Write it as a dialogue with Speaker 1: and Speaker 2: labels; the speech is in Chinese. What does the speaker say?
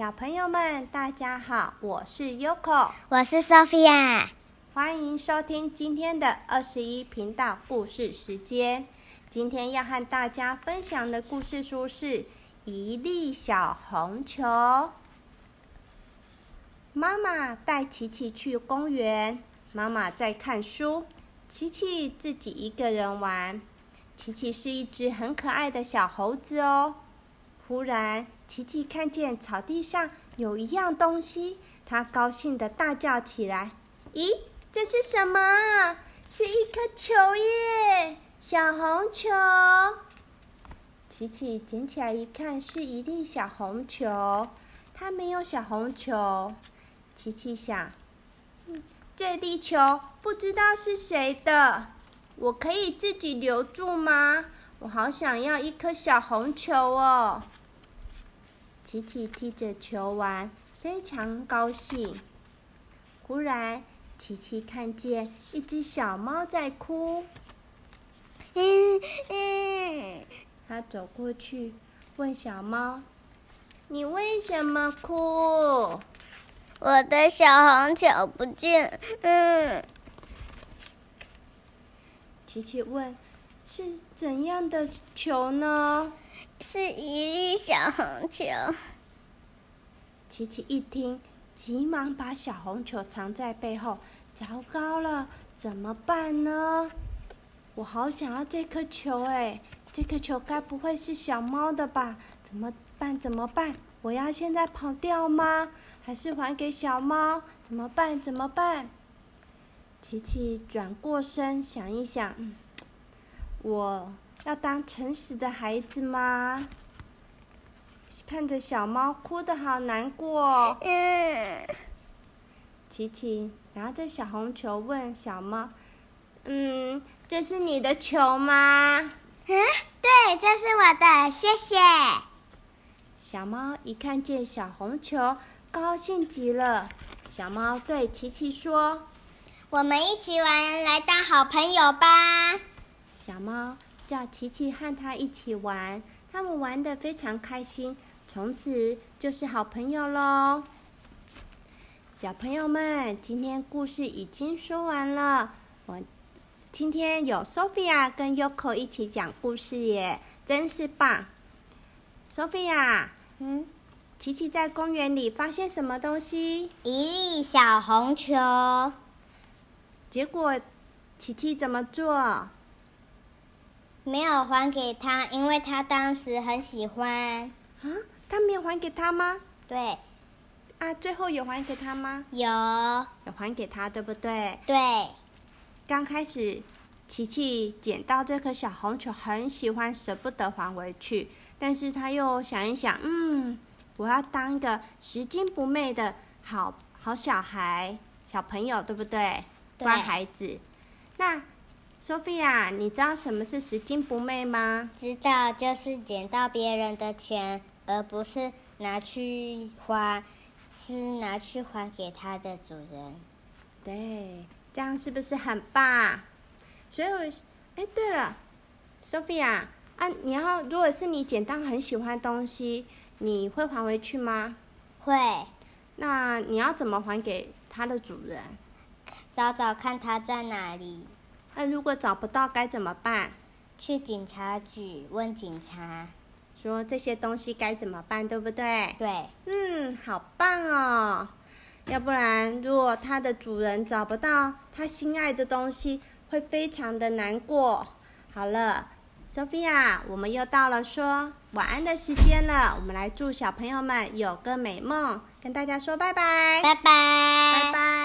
Speaker 1: 小朋友们，大家好，我是 Yoko，
Speaker 2: 我是 Sophia，
Speaker 1: 欢迎收听今天的二十一频道故事时间。今天要和大家分享的故事书是《一粒小红球》。妈妈带琪琪去公园，妈妈在看书，琪琪自己一个人玩。琪琪是一只很可爱的小猴子哦。忽然，琪琪看见草地上有一样东西，他高兴的大叫起来：“咦，这是什么？是一颗球耶！小红球！”琪琪捡起来一看，是一粒小红球。它没有小红球。琪琪想：“嗯，这粒球不知道是谁的，我可以自己留住吗？我好想要一颗小红球哦！”琪琪踢着球玩，非常高兴。忽然，琪琪看见一只小猫在哭。嗯嗯，他走过去问小猫：“你为什么哭？”“
Speaker 2: 我的小红球不见。”嗯。
Speaker 1: 琪琪问：“是怎样的球呢？”
Speaker 2: 是一粒小红球。
Speaker 1: 琪琪一听，急忙把小红球藏在背后。糟糕了，怎么办呢？我好想要这颗球哎！这颗球该不会是小猫的吧？怎么办？怎么办？我要现在跑掉吗？还是还给小猫？怎么办？怎么办？琪琪转过身想一想，我。要当诚实的孩子吗？看着小猫哭得好难过。嗯。琪琪拿着小红球问小猫：“嗯，这是你的球吗？”“嗯，
Speaker 2: 对，这是我的，谢谢。”
Speaker 1: 小猫一看见小红球，高兴极了。小猫对琪琪说：“
Speaker 2: 我们一起玩，来当好朋友吧。”
Speaker 1: 小猫。叫琪琪和它一起玩，他们玩的非常开心，从此就是好朋友喽。小朋友们，今天故事已经说完了。我今天有 Sophia 跟 Yoko 一起讲故事耶，真是棒。Sophia，嗯，琪琪在公园里发现什么东西？
Speaker 2: 一粒小红球。
Speaker 1: 结果，琪琪怎么做？
Speaker 2: 没有还给他，因为他当时很喜欢。
Speaker 1: 啊，他没有还给他吗？
Speaker 2: 对。
Speaker 1: 啊，最后有还给他吗？
Speaker 2: 有。
Speaker 1: 有还给他，对不对？
Speaker 2: 对。
Speaker 1: 刚开始，琪琪捡到这颗小红球，很喜欢，舍不得还回去。但是他又想一想，嗯，我要当一个拾金不昧的好好小孩、小朋友，对不对？乖孩子。那。Sophia，你知道什么是拾金不昧吗？
Speaker 2: 知道，就是捡到别人的钱，而不是拿去花，是拿去还给他的主人。
Speaker 1: 对，这样是不是很棒？所以，哎，对了，Sophia，啊，你要如果是你捡到很喜欢东西，你会还回去吗？
Speaker 2: 会。
Speaker 1: 那你要怎么还给他的主人？
Speaker 2: 找找看他在哪里。
Speaker 1: 那如果找不到该怎么办？
Speaker 2: 去警察局问警察，
Speaker 1: 说这些东西该怎么办，对不对？
Speaker 2: 对。
Speaker 1: 嗯，好棒哦！要不然，如果它的主人找不到他心爱的东西，会非常的难过。好了，Sophia，我们又到了说晚安的时间了。我们来祝小朋友们有个美梦，跟大家说拜拜，
Speaker 2: 拜拜，
Speaker 1: 拜拜。